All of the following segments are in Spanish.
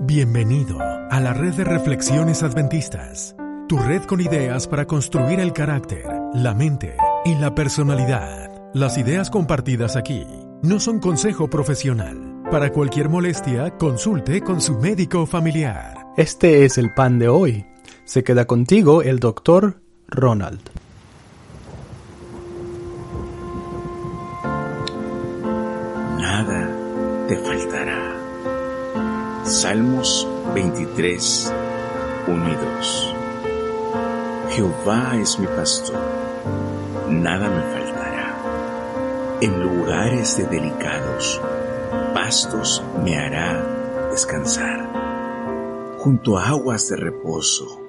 Bienvenido a la red de reflexiones adventistas, tu red con ideas para construir el carácter, la mente y la personalidad. Las ideas compartidas aquí no son consejo profesional. Para cualquier molestia, consulte con su médico familiar. Este es el pan de hoy. Se queda contigo el doctor Ronald. Nada te faltará. Salmos 23, 1 y 2. Jehová es mi pastor, nada me faltará. En lugares de delicados pastos me hará descansar. Junto a aguas de reposo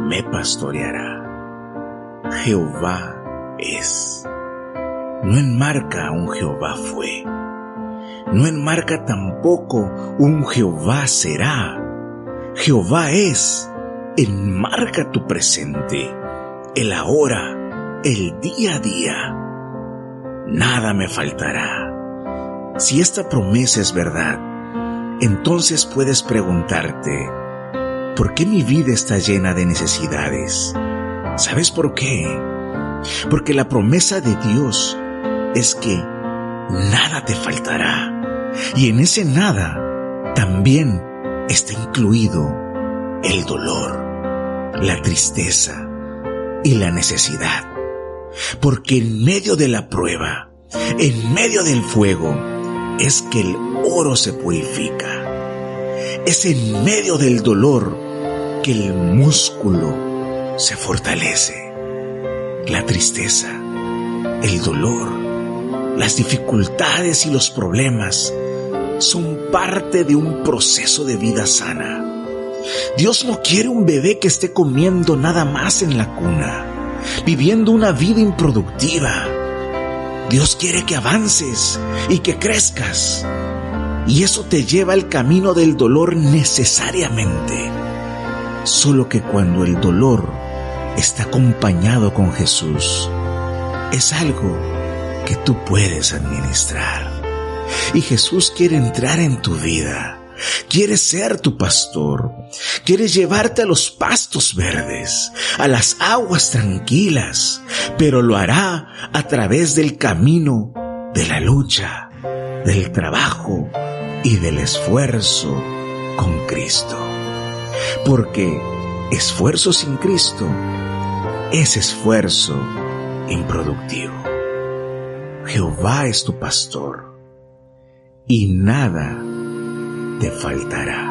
me pastoreará. Jehová es. No enmarca un Jehová fue no enmarca tampoco un Jehová será. Jehová es, enmarca tu presente, el ahora, el día a día. Nada me faltará. Si esta promesa es verdad, entonces puedes preguntarte, ¿por qué mi vida está llena de necesidades? ¿Sabes por qué? Porque la promesa de Dios es que nada te faltará. Y en ese nada también está incluido el dolor, la tristeza y la necesidad. Porque en medio de la prueba, en medio del fuego, es que el oro se purifica. Es en medio del dolor que el músculo se fortalece. La tristeza, el dolor, las dificultades y los problemas son parte de un proceso de vida sana. Dios no quiere un bebé que esté comiendo nada más en la cuna, viviendo una vida improductiva. Dios quiere que avances y que crezcas. Y eso te lleva al camino del dolor necesariamente. Solo que cuando el dolor está acompañado con Jesús, es algo que tú puedes administrar. Y Jesús quiere entrar en tu vida. Quiere ser tu pastor. Quiere llevarte a los pastos verdes, a las aguas tranquilas, pero lo hará a través del camino de la lucha, del trabajo y del esfuerzo con Cristo. Porque esfuerzo sin Cristo es esfuerzo improductivo. Jehová es tu pastor y nada te faltará.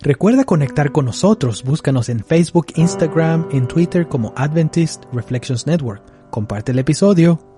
Recuerda conectar con nosotros, búscanos en Facebook, Instagram, en Twitter como Adventist Reflections Network. Comparte el episodio